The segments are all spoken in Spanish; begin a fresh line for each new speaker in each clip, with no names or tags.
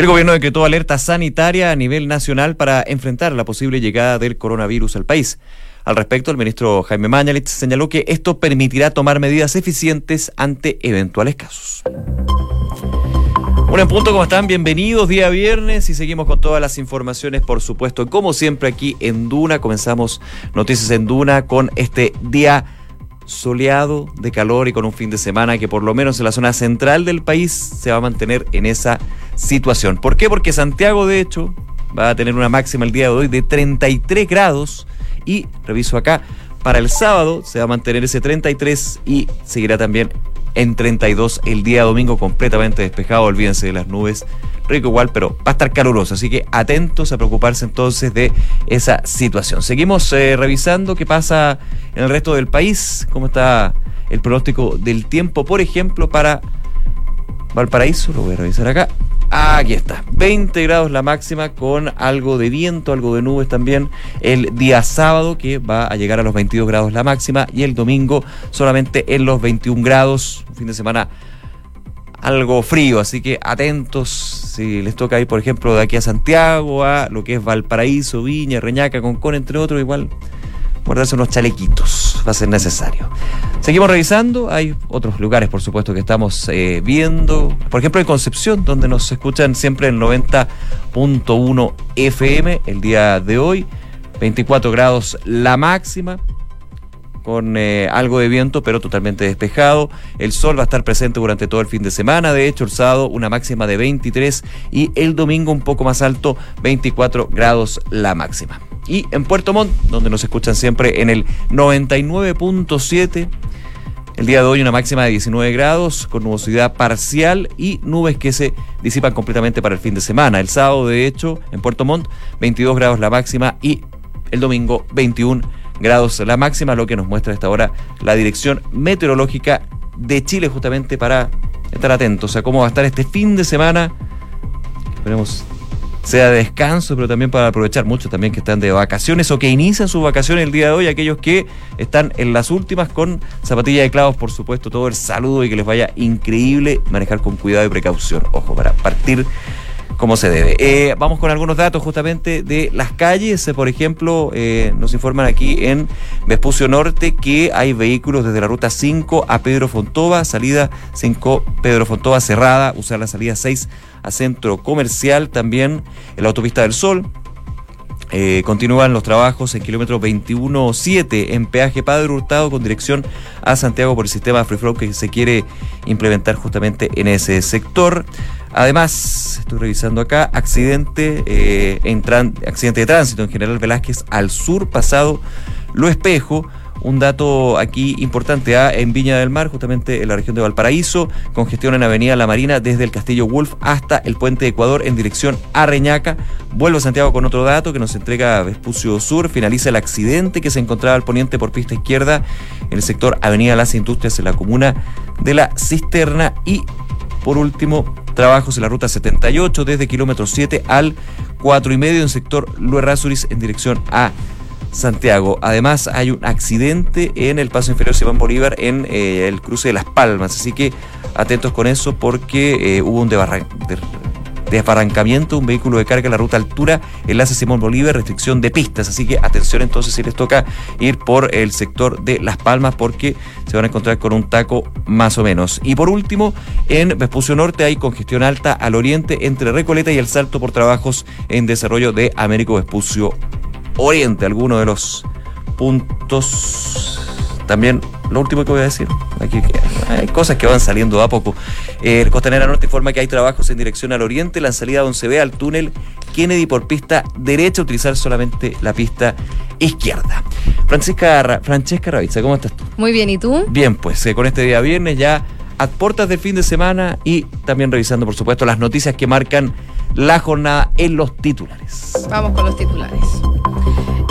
El gobierno decretó alerta sanitaria a nivel nacional para enfrentar la posible llegada del coronavirus al país. Al respecto, el ministro Jaime Mañalich señaló que esto permitirá tomar medidas eficientes ante eventuales casos. Un en punto, ¿cómo están? Bienvenidos, día viernes y seguimos con todas las informaciones, por supuesto, como siempre aquí en Duna. Comenzamos Noticias en Duna con este día soleado, de calor y con un fin de semana que por lo menos en la zona central del país se va a mantener en esa situación. ¿Por qué? Porque Santiago, de hecho, va a tener una máxima el día de hoy de 33 grados y, reviso acá, para el sábado se va a mantener ese 33 y seguirá también en 32 el día domingo completamente despejado, olvídense de las nubes, rico igual, pero va a estar caluroso, así que atentos a preocuparse entonces de esa situación. Seguimos eh, revisando qué pasa en el resto del país, cómo está el pronóstico del tiempo, por ejemplo, para Valparaíso, lo voy a revisar acá. Aquí está, 20 grados la máxima con algo de viento, algo de nubes también el día sábado que va a llegar a los 22 grados la máxima y el domingo solamente en los 21 grados, un fin de semana algo frío, así que atentos si les toca ir, por ejemplo, de aquí a Santiago, a lo que es Valparaíso, Viña, Reñaca, Concón, entre otros, igual guardarse unos chalequitos, va a ser necesario. Seguimos revisando, hay otros lugares, por supuesto, que estamos eh, viendo. Por ejemplo, en Concepción, donde nos escuchan siempre en 90.1 FM el día de hoy. 24 grados la máxima, con eh, algo de viento, pero totalmente despejado. El sol va a estar presente durante todo el fin de semana. De hecho, el sábado una máxima de 23 y el domingo un poco más alto, 24 grados la máxima. Y en Puerto Montt, donde nos escuchan siempre en el 99.7. El día de hoy una máxima de 19 grados con nubosidad parcial y nubes que se disipan completamente para el fin de semana. El sábado, de hecho, en Puerto Montt, 22 grados la máxima y el domingo 21 grados la máxima, lo que nos muestra a esta hora la Dirección Meteorológica de Chile justamente para estar atentos a cómo va a estar este fin de semana. Esperemos sea de descanso, pero también para aprovechar muchos también que están de vacaciones o que inician sus vacaciones el día de hoy, aquellos que están en las últimas con zapatilla de clavos, por supuesto, todo el saludo y que les vaya increíble manejar con cuidado y precaución. Ojo, para partir como se debe. Eh, vamos con algunos datos justamente de las calles. Eh, por ejemplo, eh, nos informan aquí en Vespucio Norte que hay vehículos desde la ruta 5 a Pedro Fontova, salida 5 Pedro Fontova cerrada, usar la salida 6 a Centro Comercial, también en la Autopista del Sol. continúan los trabajos en kilómetro 21.7 en peaje Padre Hurtado con dirección a Santiago por el sistema Free Flow que se quiere implementar justamente en ese sector. Además, estoy revisando acá, accidente, eh, accidente de tránsito en General Velázquez al sur, pasado Lo Espejo. Un dato aquí importante, ¿ah? en Viña del Mar, justamente en la región de Valparaíso, congestión en Avenida La Marina desde el Castillo Wolf hasta el Puente de Ecuador en dirección a Reñaca. Vuelvo a Santiago con otro dato que nos entrega Vespucio Sur. Finaliza el accidente que se encontraba al poniente por pista izquierda en el sector Avenida Las Industrias en la comuna de La Cisterna. Y por último, trabajos en la ruta 78 desde kilómetro 7 al 4 y medio en sector Luerrasuris en dirección a Santiago. Además, hay un accidente en el paso inferior Simón Bolívar en eh, el cruce de Las Palmas. Así que atentos con eso porque eh, hubo un desbarrancamiento, un vehículo de carga en la ruta altura, enlace Simón Bolívar, restricción de pistas. Así que atención entonces si les toca ir por el sector de Las Palmas porque se van a encontrar con un taco más o menos. Y por último, en Vespucio Norte hay congestión alta al oriente entre Recoleta y el Salto por trabajos en desarrollo de Américo Vespucio Oriente. Algunos de los puntos también lo último que voy a decir, aquí hay cosas que van saliendo a poco. El Costanera Norte informa que hay trabajos en dirección al oriente, la salida donde se ve al túnel Kennedy por pista derecha, utilizar solamente la pista izquierda. Francisca, Francesca Ravizza, ¿cómo estás tú?
Muy bien, ¿y tú?
Bien, pues eh, con este día viernes ya a puertas del fin de semana y también revisando, por supuesto, las noticias que marcan la jornada en los titulares.
Vamos con los titulares.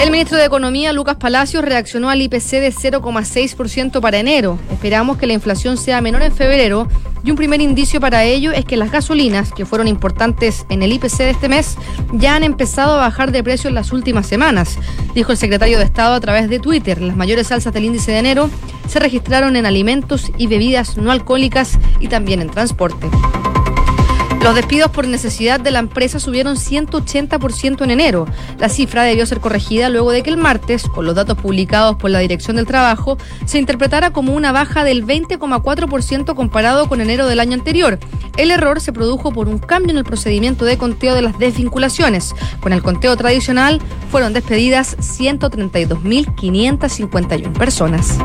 El ministro de Economía, Lucas Palacios, reaccionó al IPC de 0,6% para enero. Esperamos que la inflación sea menor en febrero y un primer indicio para ello es que las gasolinas, que fueron importantes en el IPC de este mes, ya han empezado a bajar de precio en las últimas semanas, dijo el secretario de Estado a través de Twitter. Las mayores alzas del índice de enero se registraron en alimentos y bebidas no alcohólicas y también en transporte. Los despidos por necesidad de la empresa subieron 180% en enero. La cifra debió ser corregida luego de que el martes, con los datos publicados por la Dirección del Trabajo, se interpretara como una baja del 20,4% comparado con enero del año anterior. El error se produjo por un cambio en el procedimiento de conteo de las desvinculaciones. Con el conteo tradicional fueron despedidas 132.551 personas.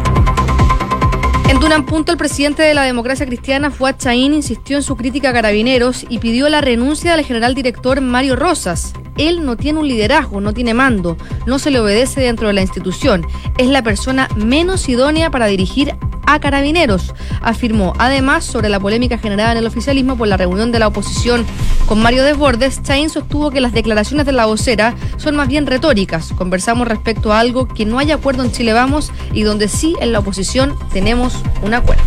En Dunan Punto, el presidente de la democracia cristiana, Fuad Chaín, insistió en su crítica a carabineros y pidió la renuncia del general director Mario Rosas. Él no tiene un liderazgo, no tiene mando, no se le obedece dentro de la institución. Es la persona menos idónea para dirigir a carabineros, afirmó. Además, sobre la polémica generada en el oficialismo por la reunión de la oposición con Mario Desbordes, Chain sostuvo que las declaraciones de la vocera son más bien retóricas. Conversamos respecto a algo que no hay acuerdo en Chile Vamos y donde sí en la oposición tenemos un acuerdo.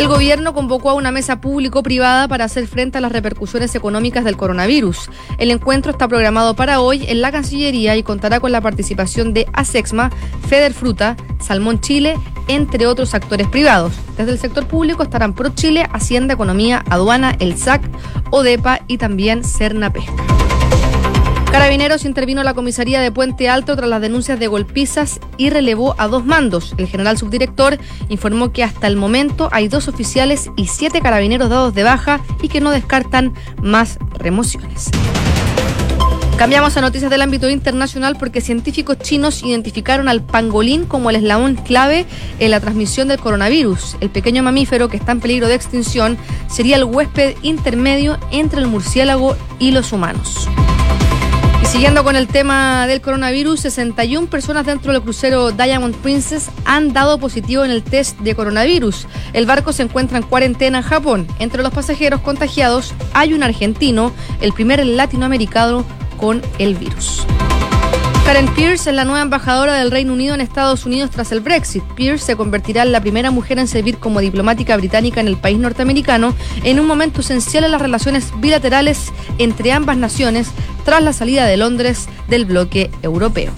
El gobierno convocó a una mesa público-privada para hacer frente a las repercusiones económicas del coronavirus. El encuentro está programado para hoy en la Cancillería y contará con la participación de ASEXMA, Feder Fruta, Salmón Chile, entre otros actores privados. Desde el sector público estarán Pro Chile, Hacienda, Economía, Aduana, el SAC, ODEPA y también Cerna Pesca. Carabineros intervino la comisaría de Puente Alto tras las denuncias de golpizas y relevó a dos mandos. El general subdirector informó que hasta el momento hay dos oficiales y siete carabineros dados de baja y que no descartan más remociones. Cambiamos a noticias del ámbito internacional porque científicos chinos identificaron al pangolín como el eslabón clave en la transmisión del coronavirus. El pequeño mamífero que está en peligro de extinción sería el huésped intermedio entre el murciélago y los humanos. Siguiendo con el tema del coronavirus, 61 personas dentro del crucero Diamond Princess han dado positivo en el test de coronavirus. El barco se encuentra en cuarentena en Japón. Entre los pasajeros contagiados hay un argentino, el primer latinoamericano con el virus. Karen Pierce es la nueva embajadora del Reino Unido en Estados Unidos tras el Brexit. Pierce se convertirá en la primera mujer en servir como diplomática británica en el país norteamericano en un momento esencial en las relaciones bilaterales entre ambas naciones tras la salida de Londres del bloque europeo.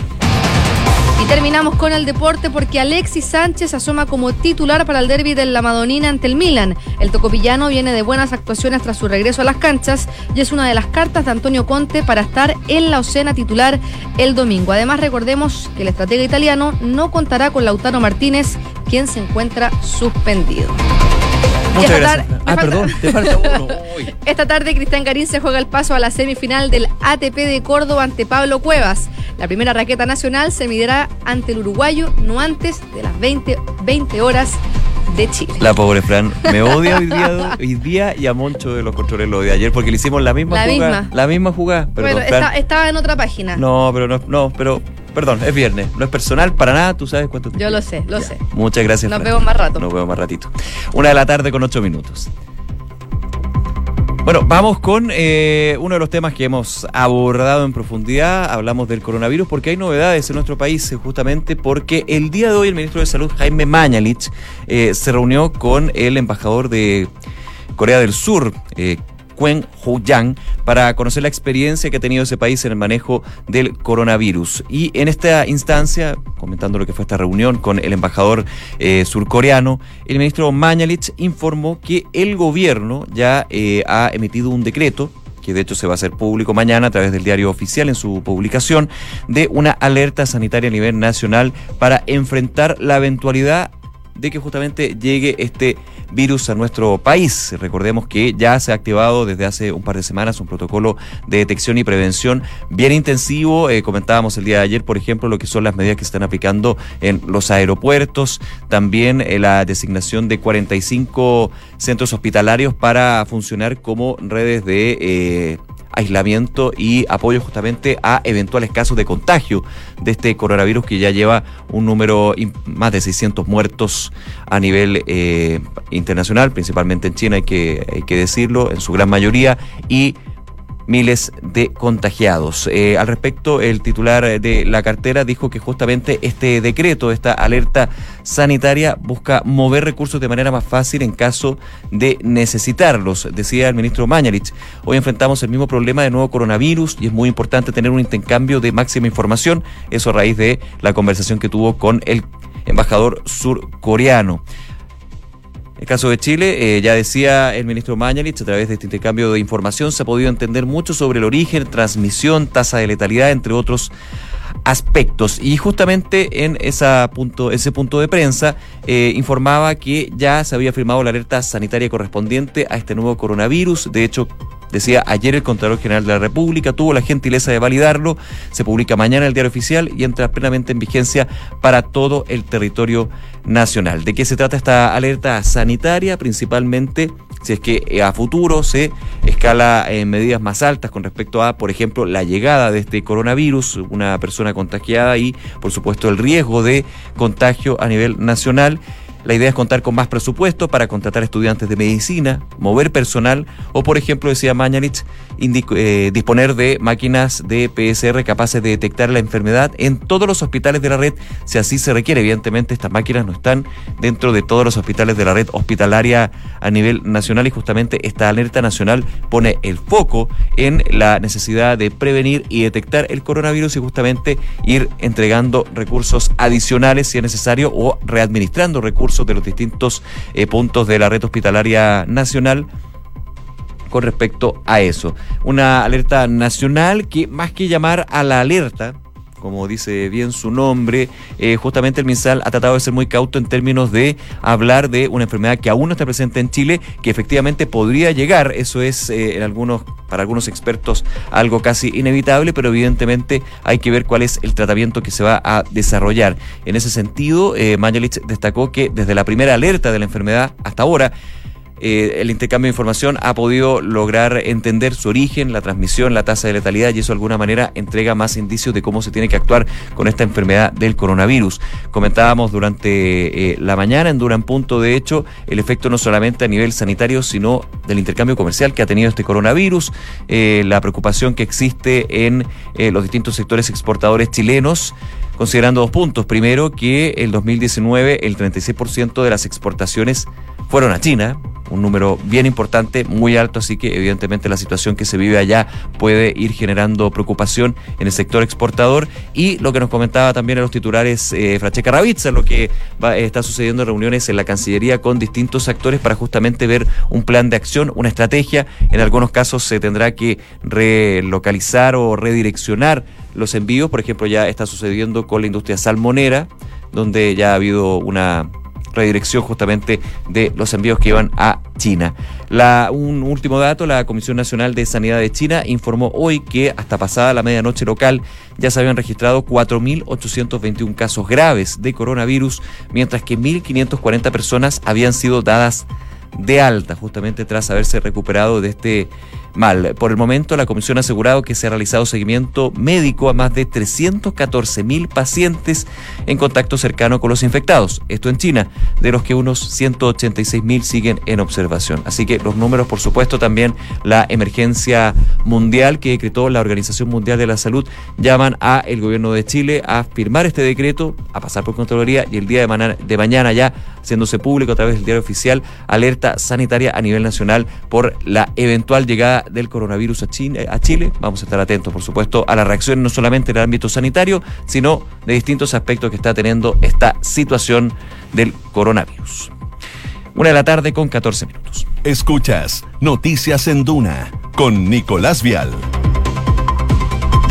Y terminamos con el deporte porque Alexis Sánchez asoma como titular para el derby de la Madonina ante el Milan. El tocopillano viene de buenas actuaciones tras su regreso a las canchas y es una de las cartas de Antonio Conte para estar en la ocena titular el domingo. Además, recordemos que el estratega italiano no contará con Lautaro Martínez, quien se encuentra suspendido.
Muchas gracias. Ah, perdón, te falta uno.
Esta tarde Cristian Garín se juega el paso a la semifinal del ATP de Córdoba ante Pablo Cuevas. La primera raqueta nacional se medirá ante el uruguayo no antes de las 20, 20 horas de Chile.
La pobre Fran me odia hoy día, hoy día y a Moncho de los controles lo de ayer porque le hicimos la misma
La
jugada.
misma.
La misma jugada. Perdón,
Bueno, está- estaba en otra página.
No, pero no, no, pero perdón, es viernes, no es personal para nada, tú sabes cuánto te
Yo lo sé, lo
Ya.
sé.
Muchas gracias.
Nos
Fran.
vemos más rato.
Nos vemos más ratito. Una de la tarde con ocho minutos. Bueno, vamos con eh, uno de los temas que hemos abordado en profundidad. Hablamos del coronavirus porque hay novedades en nuestro país, eh, justamente porque el día de hoy el ministro de Salud, Jaime Mañalich, eh, se reunió con el embajador de Corea del Sur, eh, Quen Ho-yang, para conocer la experiencia que ha tenido ese país en el manejo del coronavirus. Y en esta instancia, comentando lo que fue esta reunión con el embajador eh, surcoreano, el ministro Mañalich informó que el gobierno ya eh, ha emitido un decreto que de hecho se va a hacer público mañana a través del diario oficial en su publicación, de una alerta sanitaria a nivel nacional para enfrentar la eventualidad de que justamente llegue este virus a nuestro país. Recordemos que ya se ha activado desde hace un par de semanas un protocolo de detección y prevención bien intensivo. Eh, comentábamos el día de ayer, por ejemplo, lo que son las medidas que se están aplicando en los aeropuertos, también eh, la designación de 45 centros hospitalarios para funcionar como redes de... eh, aislamiento y apoyo justamente a eventuales casos de contagio de este coronavirus que ya lleva un número más de 600 muertos a nivel eh, internacional, principalmente en China hay que, hay que decirlo, en su gran mayoría, y miles de contagiados. Eh, al respecto, el titular de la cartera dijo que justamente este decreto, esta alerta sanitaria, busca mover recursos de manera más fácil en caso de necesitarlos, decía el ministro Mañalich. Hoy enfrentamos el mismo problema de nuevo coronavirus y es muy importante tener un intercambio de máxima información, eso a raíz de la conversación que tuvo con el embajador surcoreano. El caso de Chile, eh, ya decía el ministro Mañalich, a través de este intercambio de información se ha podido entender mucho sobre el origen, transmisión, tasa de letalidad, entre otros aspectos. Y justamente en esa punto, ese punto de prensa eh, informaba que ya se había firmado la alerta sanitaria correspondiente a este nuevo coronavirus. De hecho, Decía ayer el Contralor General de la República, tuvo la gentileza de validarlo, se publica mañana en el diario oficial y entra plenamente en vigencia para todo el territorio nacional. ¿De qué se trata esta alerta sanitaria? Principalmente si es que eh, a futuro se escala en medidas más altas con respecto a, por ejemplo, la llegada de este coronavirus, una persona contagiada y, por supuesto, el riesgo de contagio a nivel nacional. La idea es contar con más presupuesto para contratar estudiantes de medicina, mover personal o, por ejemplo, decía Mañalich, eh, disponer de máquinas de PSR capaces de detectar la enfermedad en todos los hospitales de la red, si así se requiere. Evidentemente, estas máquinas no están dentro de todos los hospitales de la red hospitalaria a nivel nacional y justamente esta alerta nacional pone el foco en la necesidad de prevenir y detectar el coronavirus y justamente ir entregando recursos adicionales si es necesario o readministrando recursos de los distintos eh, puntos de la red hospitalaria nacional con respecto a eso. Una alerta nacional que más que llamar a la alerta, como dice bien su nombre, eh, justamente el MinSal ha tratado de ser muy cauto en términos de hablar de una enfermedad que aún no está presente en Chile, que efectivamente podría llegar, eso es eh, en algunos, para algunos expertos algo casi inevitable, pero evidentemente hay que ver cuál es el tratamiento que se va a desarrollar. En ese sentido, eh, destacó que desde la primera alerta de la enfermedad hasta ahora, eh, el intercambio de información ha podido lograr entender su origen, la transmisión, la tasa de letalidad y eso de alguna manera entrega más indicios de cómo se tiene que actuar con esta enfermedad del coronavirus. Comentábamos durante eh, la mañana en Duran Punto, de hecho, el efecto no solamente a nivel sanitario, sino del intercambio comercial que ha tenido este coronavirus, eh, la preocupación que existe en los distintos sectores exportadores chilenos considerando dos puntos. Primero, que el 2019 el 36% de las exportaciones fueron a China, un número bien importante, muy alto, así que evidentemente la situación que se vive allá puede ir generando preocupación en el sector exportador. Y lo que nos comentaba también en los titulares eh, Francesca Ravizza, lo que va, está sucediendo en reuniones en la Cancillería con distintos actores para justamente ver un plan de acción, una estrategia, en algunos casos se tendrá que relocalizar o redireccionar los envíos, por ejemplo ya está sucediendo con la industria salmonera, donde ya ha habido una redirección justamente de los envíos que iban a China. La, un último dato, la Comisión Nacional de Sanidad de China informó hoy que hasta pasada la medianoche local ya se habían registrado 4.821 casos graves de coronavirus, mientras que 1.540 personas habían sido dadas de alta justamente tras haberse recuperado de este mal. Por el momento, la comisión ha asegurado que se ha realizado seguimiento médico a más de 314 mil pacientes en contacto cercano con los infectados. Esto en China, de los que unos 186 mil siguen en observación. Así que los números, por supuesto, también la emergencia mundial que decretó la Organización Mundial de la Salud, llaman a el gobierno de Chile a firmar este decreto, a pasar por Contraloría y el día de de mañana ya haciéndose público a través del diario oficial, alerta sanitaria a nivel nacional por la eventual llegada del coronavirus a, a Chile. Vamos a estar atentos, por supuesto, a la reacción no solamente en el ámbito sanitario, sino de distintos aspectos que está teniendo esta situación del coronavirus. Una de la tarde con 14 minutos.
Escuchas Noticias en Duna con Nicolás Vial.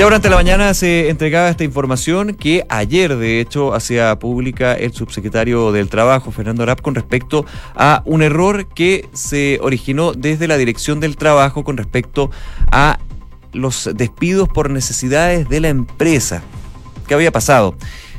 Ya durante la mañana se entregaba esta información que ayer, de hecho, hacía pública el subsecretario del Trabajo, Fernando Arap, con respecto a un error que se originó desde la Dirección del Trabajo con respecto a los despidos por necesidades de la empresa. ¿Qué había pasado?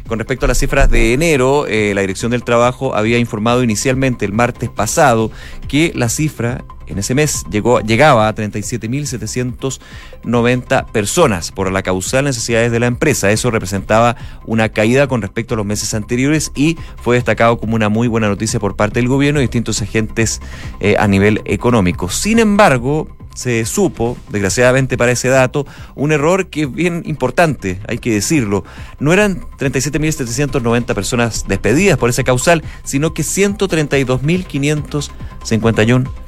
Con respecto a las cifras de enero, eh, la Dirección del Trabajo había informado inicialmente el martes pasado que la cifra en ese mes llegaba a 37.790 personas por la causal necesidades de la empresa. Eso representaba una caída con respecto a los meses anteriores y fue destacado como una muy buena noticia por parte del gobierno y distintos agentes eh, a nivel económico. Sin embargo, se supo, desgraciadamente para ese dato, un error que es bien importante, hay que decirlo. No eran 37.790 personas despedidas por esa causal, sino que 132.551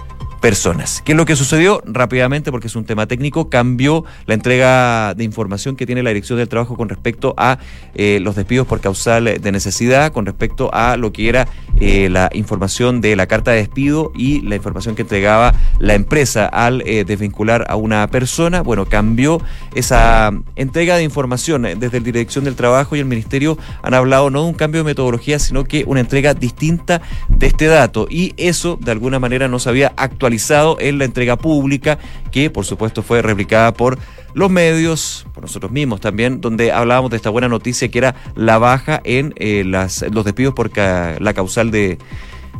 personas. ¿Qué es lo que sucedió? Rápidamente, porque es un tema técnico, cambió la entrega de información que tiene la Dirección del Trabajo con respecto a eh, los despidos por causal de necesidad, con respecto a lo que era eh, la información de la carta de despido y la información que entregaba la empresa al eh, desvincular a una persona. Bueno, cambió esa entrega de información desde la Dirección del Trabajo y el Ministerio han hablado no de un cambio de metodología, sino que una entrega distinta de este dato. Y eso, de alguna manera, no se había actualizado en la entrega pública, que por supuesto fue replicada por los medios, por nosotros mismos también, donde hablábamos de esta buena noticia que era la baja en eh, las, los despidos por la causal de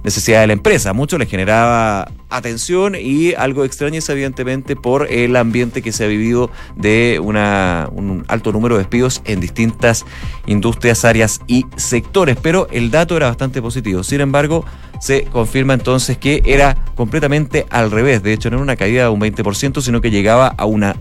necesidad de la empresa. mucho les generaba atención y algo extraño es evidentemente por el ambiente que se ha vivido de una, un alto número de despidos en distintas industrias, áreas y sectores. Pero el dato era bastante positivo. Sin embargo, se confirma entonces que era completamente al revés. De hecho, no era una caída de un 20%, sino que llegaba a una,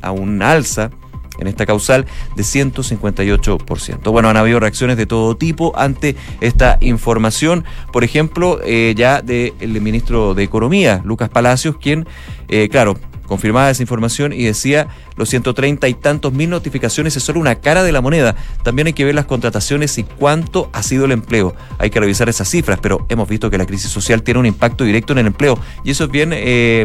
a una alza en esta causal de 158%. Bueno, han habido reacciones de todo tipo ante esta información. Por ejemplo, eh, ya del ministro de Economía, Lucas Palacios, quien, eh, claro, confirmaba esa información y decía los 130 y tantos mil notificaciones es solo una cara de la moneda. También hay que ver las contrataciones y cuánto ha sido el empleo. Hay que revisar esas cifras, pero hemos visto que la crisis social tiene un impacto directo en el empleo. Y eso es bien, eh,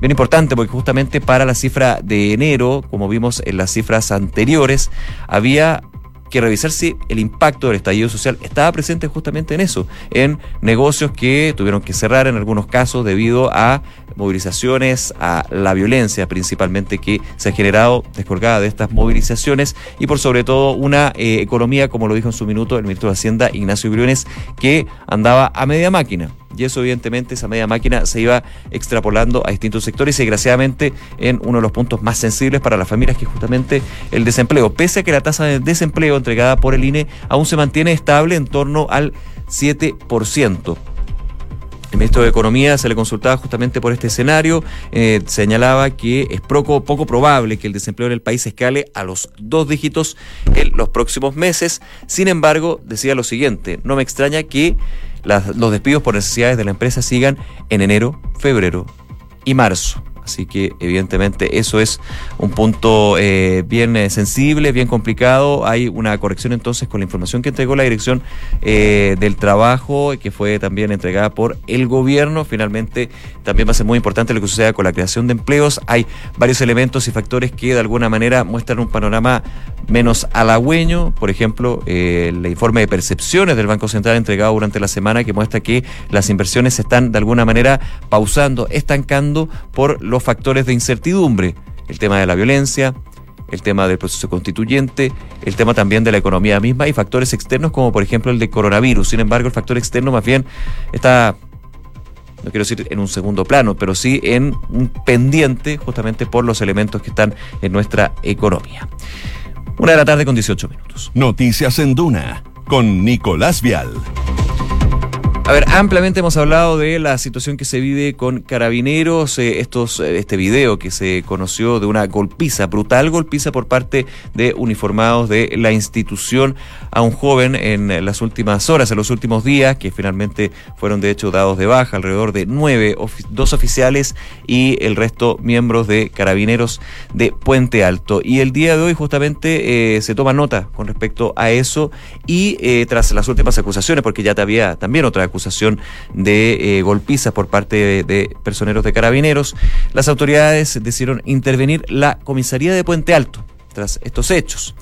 bien importante porque justamente para la cifra de enero, como vimos en las cifras anteriores, había que revisar si el impacto del estallido social estaba presente justamente en eso, en negocios que tuvieron que cerrar en algunos casos debido a movilizaciones, a la violencia principalmente que se ha generado descolgada de estas movilizaciones y por sobre todo una eh, economía, como lo dijo en su minuto el ministro de Hacienda, Ignacio Briones, que andaba a media máquina y eso evidentemente esa media máquina se iba extrapolando a distintos sectores y desgraciadamente en uno de los puntos más sensibles para las familias que es justamente el desempleo. Pese a que la tasa de desempleo entregada por el INE aún se mantiene estable en torno al 7%. El ministro de Economía se le consultaba justamente por este escenario, eh, señalaba que es poco, poco probable que el desempleo en el país escale a los dos dígitos en los próximos meses. Sin embargo, decía lo siguiente, no me extraña que los despidos por necesidades de la empresa sigan en enero, febrero y marzo. Así que evidentemente eso es un punto eh, bien eh, sensible, bien complicado. Hay una corrección entonces con la información que entregó la Dirección eh, del Trabajo, que fue también entregada por el gobierno. Finalmente también va a ser muy importante lo que suceda con la creación de empleos. Hay varios elementos y factores que de alguna manera muestran un panorama menos halagüeño. Por ejemplo, el informe de percepciones del Banco Central entregado durante la semana que muestra que las inversiones se están de alguna manera pausando, estancando por los factores de incertidumbre, el tema de la violencia, el tema del proceso constituyente, el tema también de la economía misma y factores externos como por ejemplo el de coronavirus. Sin embargo, el factor externo más bien está, no quiero decir en un segundo plano, pero sí en un pendiente justamente por los elementos que están en nuestra economía. Una de la tarde con 18 minutos.
Noticias en Duna con Nicolás Vial.
A ver, ampliamente hemos hablado de la situación que se vive con carabineros, eh, estos, eh, este video que se conoció de una golpiza, brutal golpiza por parte de uniformados de la institución a un joven en las últimas horas, en los últimos días, que finalmente fueron de hecho dados de baja, alrededor de nueve, dos oficiales y el resto miembros de carabineros de Puente Alto. Y el día de hoy justamente eh, se toma nota con respecto a eso y tras las últimas acusaciones, porque ya había también otra acusación, acusación de eh, golpizas por parte de, personeros de carabineros, las autoridades decidieron intervenir la comisaría de Puente Alto tras estos hechos.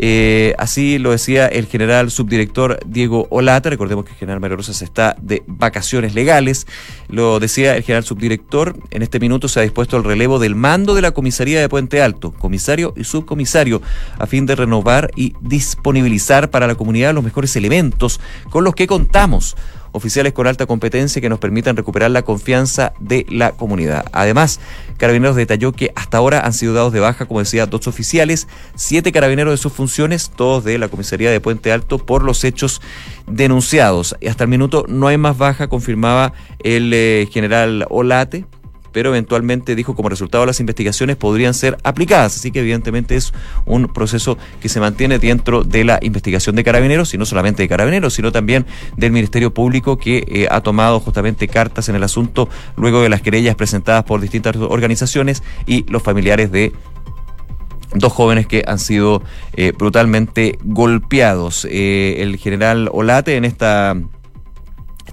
Eh, así lo decía el general subdirector Diego Olata. Recordemos que el general Mario Rosas está de vacaciones legales. Lo decía el general subdirector. En este minuto se ha dispuesto el relevo del mando de la comisaría de Puente Alto, comisario y subcomisario, a fin de renovar y disponibilizar para la comunidad los mejores elementos con los que contamos oficiales con alta competencia que nos permitan recuperar la confianza de la comunidad. Además, Carabineros detalló que hasta ahora han sido dados de baja, como decía, dos oficiales, siete carabineros de sus funciones, todos de la comisaría de Puente Alto, por los hechos denunciados. Y hasta el minuto no hay más baja, confirmaba el eh, general Olate pero eventualmente dijo como resultado las investigaciones podrían ser aplicadas. Así que evidentemente es un proceso que se mantiene dentro de la investigación de carabineros, y no solamente de carabineros, sino también del Ministerio Público que eh, ha tomado justamente cartas en el asunto luego de las querellas presentadas por distintas organizaciones y los familiares de dos jóvenes que han sido eh, brutalmente golpeados. Eh, el general Olate en esta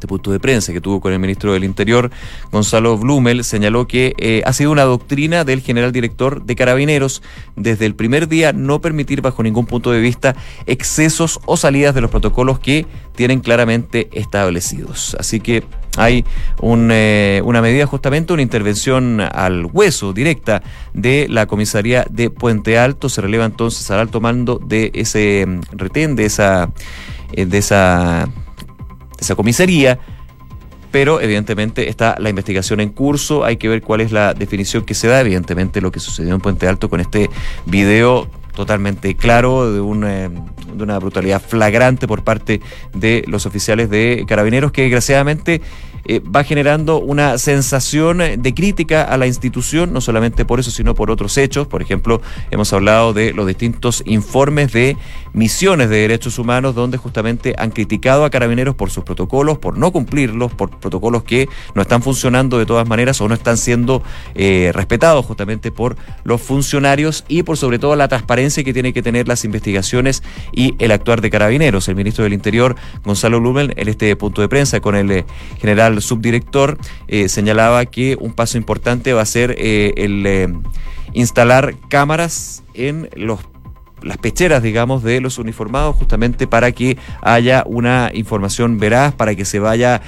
este punto de prensa que tuvo con el ministro del Interior, Gonzalo Blumel, señaló que eh, ha sido una doctrina del general director de Carabineros desde el primer día no permitir bajo ningún punto de vista excesos o salidas de los protocolos que tienen claramente establecidos. Así que hay una medida justamente, una intervención al hueso directa de la comisaría de Puente Alto. Se releva entonces al alto mando de ese mm, retén, de esa, eh, de esa, esa comisaría pero evidentemente está la investigación en curso, hay que ver cuál es la definición que se da, evidentemente lo que sucedió en Puente Alto con este video totalmente claro de, eh, de una brutalidad flagrante por parte de los oficiales de carabineros que desgraciadamente eh, va generando una sensación de crítica a la institución, no solamente por eso, sino por otros hechos. Por ejemplo, hemos hablado de los distintos informes de misiones de derechos humanos donde justamente han criticado a carabineros por sus protocolos, por no cumplirlos, por protocolos que no están funcionando de todas maneras o no están siendo eh, respetados justamente por los funcionarios y por sobre todo la transparencia que tienen que tener las investigaciones y el actuar de carabineros. El ministro del Interior, Gonzalo Lumel, en este punto de prensa con el eh, general subdirector, eh, señalaba que un paso importante va a ser eh, el eh, instalar cámaras en los las pecheras, digamos, de los uniformados, justamente para que haya una información veraz, para que se vaya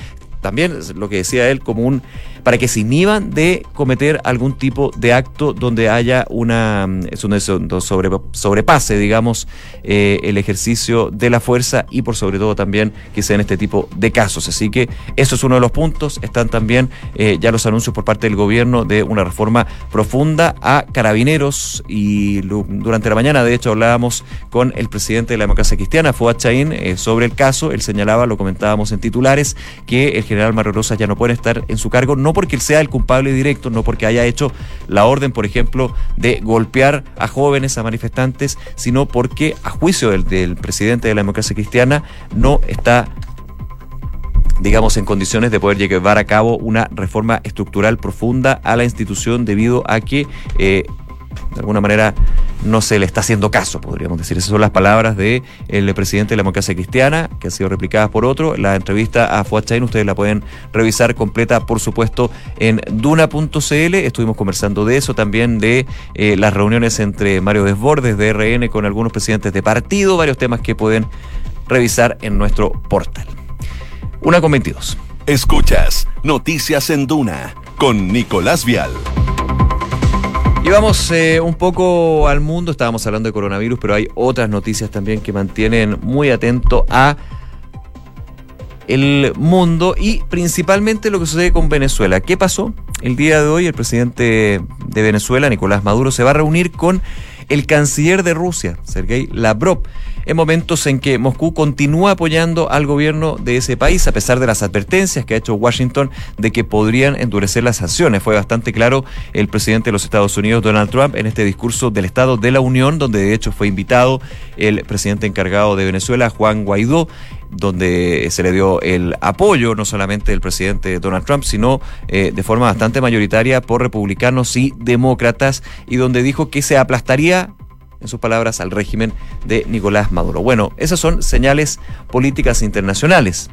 también, lo que decía él, como un para que se inhiban de cometer algún tipo de acto donde haya una mm, sobre, sobrepase, digamos, eh, el ejercicio de la fuerza y por sobre todo también que sean este tipo de casos. Así que eso es uno de los puntos. Están también eh, ya los anuncios por parte del gobierno de una reforma profunda a carabineros y durante la mañana, de hecho, hablábamos con el presidente de la democracia cristiana, Fuad Chaín, eh, sobre el caso. Él señalaba, lo comentábamos en titulares, que el general Mario Rosas ya no puede estar en su cargo, no porque él sea el culpable directo, no porque haya hecho la orden, por ejemplo, de golpear a jóvenes, a manifestantes, sino porque, a juicio del, presidente de la democracia cristiana, no está digamos, en condiciones de poder llevar a cabo una reforma estructural profunda a la institución debido a que eh, de alguna manera no se le está haciendo caso, podríamos decir. Esas son las palabras del el presidente de la democracia cristiana, que han sido replicadas por otro. La entrevista a Fuad Chain ustedes la pueden revisar completa, por supuesto, en duna.cl. Estuvimos conversando de eso, también de eh, las reuniones entre Mario Desbordes de RN con algunos presidentes de partido, varios temas que pueden revisar en nuestro portal. Una con 22.
Escuchas Noticias en Duna con Nicolás Vial.
Y vamos eh, un poco al mundo, estábamos hablando de coronavirus, pero hay otras noticias también que mantienen muy atento a el mundo y principalmente lo que sucede con Venezuela. ¿Qué pasó? El día de hoy el presidente de Venezuela, Nicolás Maduro, se va a reunir con el canciller de Rusia, Sergei Lavrov en momentos en que Moscú continúa apoyando al gobierno de ese país, a pesar de las advertencias que ha hecho Washington de que podrían endurecer las sanciones. Fue bastante claro el presidente de los Estados Unidos, Donald Trump, en este discurso del Estado de la Unión, donde de hecho fue invitado el presidente encargado de Venezuela, Juan Guaidó, donde se le dio el apoyo no solamente del presidente Donald Trump, sino eh, de forma bastante mayoritaria por republicanos y demócratas, y donde dijo que se aplastaría en sus palabras, al régimen de Nicolás Maduro. Bueno, esas son señales políticas internacionales.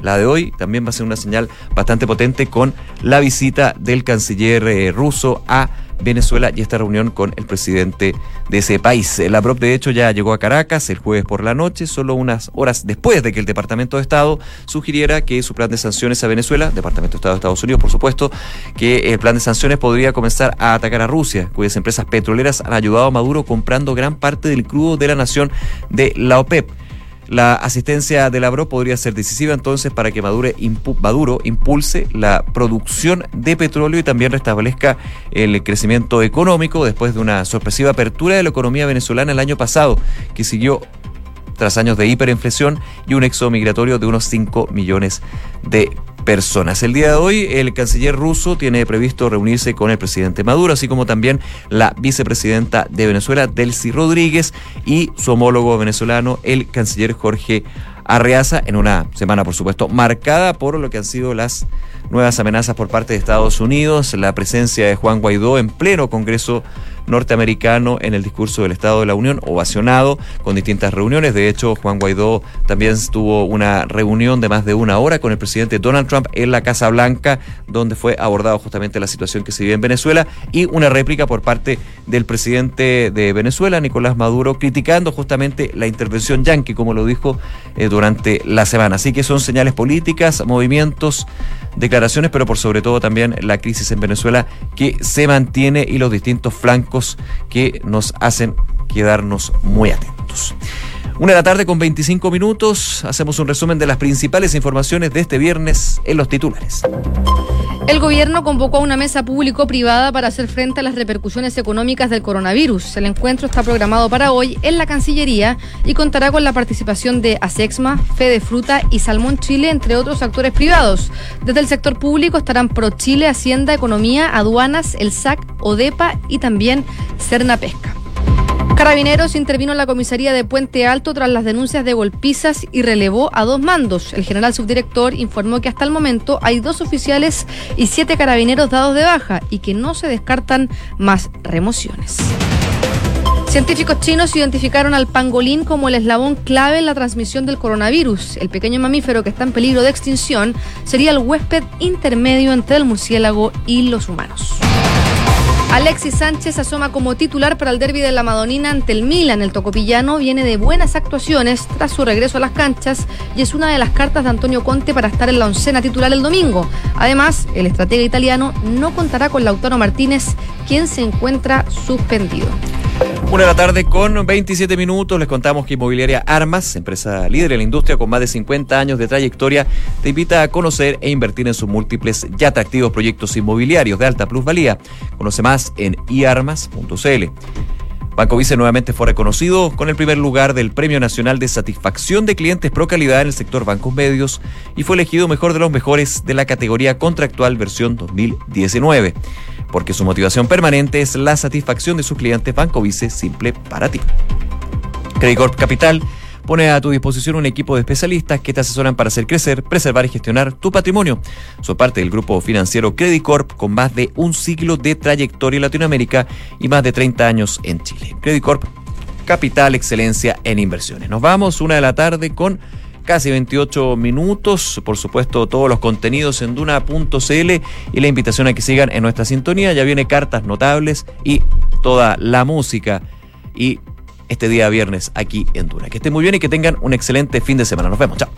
La de hoy también va a ser una señal bastante potente con la visita del canciller eh, ruso a Venezuela y esta reunión con el presidente de ese país. La PROP, de hecho, ya llegó a Caracas el jueves por la noche, solo unas horas después de que el Departamento de Estado sugiriera que su plan de sanciones a Venezuela, Departamento de Estado de Estados Unidos, por supuesto, que el plan de sanciones podría comenzar a atacar a Rusia, cuyas empresas petroleras han ayudado a Maduro comprando gran parte del crudo de la nación de la OPEP. La asistencia de la BRO podría ser decisiva entonces para que Maduro impulse la producción de petróleo y también restablezca el crecimiento económico después de una sorpresiva apertura de la economía venezolana el año pasado, que siguió tras años de hiperinflación y un éxodo migratorio de unos 5 millones de personas. El día de hoy el canciller ruso tiene previsto reunirse con el presidente Maduro, así como también la vicepresidenta de Venezuela, Delcy Rodríguez, y su homólogo venezolano, el canciller Jorge Arreaza, en una semana, por supuesto, marcada por lo que han sido las nuevas amenazas por parte de Estados Unidos, la presencia de Juan Guaidó en pleno Congreso norteamericano en el discurso del Estado de la Unión, ovacionado con distintas reuniones. De hecho, Juan Guaidó también tuvo una reunión de más de una hora con el presidente Donald Trump en la Casa Blanca, donde fue abordado justamente la situación que se vive en Venezuela y una réplica por parte del presidente de Venezuela, Nicolás Maduro, criticando justamente la intervención yanqui, como lo dijo eh, durante la semana. Así que son señales políticas, movimientos declaraciones, pero por sobre todo también la crisis en Venezuela que se mantiene y los distintos flancos que nos hacen quedarnos muy atentos. Una de la tarde con 25 minutos, hacemos un resumen de las principales informaciones de este viernes en los titulares.
El gobierno convocó a una mesa público-privada para hacer frente a las repercusiones económicas del coronavirus. El encuentro está programado para hoy en la Cancillería y contará con la participación de ASEXMA, Fede Fruta y Salmón Chile, entre otros actores privados. Desde el sector público estarán Pro Chile, Hacienda, Economía, Aduanas, el SAC, ODEPA y también Cerna Pesca. Carabineros intervino en la comisaría de Puente Alto tras las denuncias de golpizas y relevó a dos mandos. El general subdirector informó que hasta el momento hay dos oficiales y siete carabineros dados de baja y que no se descartan más remociones. Científicos chinos identificaron al pangolín como el eslabón clave en la transmisión del coronavirus. El pequeño mamífero que está en peligro de extinción sería el huésped intermedio entre el murciélago y los humanos. Alexis Sánchez asoma como titular para el derby de la Madonina ante el Milan. El tocopillano viene de buenas actuaciones tras su regreso a las canchas y es una de las cartas de Antonio Conte para estar en la oncena titular el domingo. Además, el estratega italiano no contará con Lautaro Martínez, quien se encuentra suspendido.
Una de la tarde con 27 minutos les contamos que Inmobiliaria Armas, empresa líder en la industria con más de 50 años de trayectoria, te invita a conocer e invertir en sus múltiples y atractivos proyectos inmobiliarios de alta plusvalía. Conoce más en iarmas.cl. Banco Vice nuevamente fue reconocido con el primer lugar del Premio Nacional de Satisfacción de Clientes Pro Calidad en el sector bancos medios y fue elegido mejor de los mejores de la categoría contractual versión 2019 porque su motivación permanente es la satisfacción de sus clientes Banco Vice simple para ti. Credit Corp Capital pone a tu disposición un equipo de especialistas que te asesoran para hacer crecer, preservar y gestionar tu patrimonio. Son parte del grupo financiero Credit Corp con más de un siglo de trayectoria en Latinoamérica y más de 30 años en Chile. Credit Corp Capital Excelencia en Inversiones. Nos vamos una de la tarde con casi 28 minutos. Por supuesto, todos los contenidos en duna.cl y la invitación a que sigan en nuestra sintonía. Ya viene cartas notables y toda la música y este día viernes aquí en Duna. Que estén muy bien y que tengan un excelente fin de semana. Nos vemos. Chao.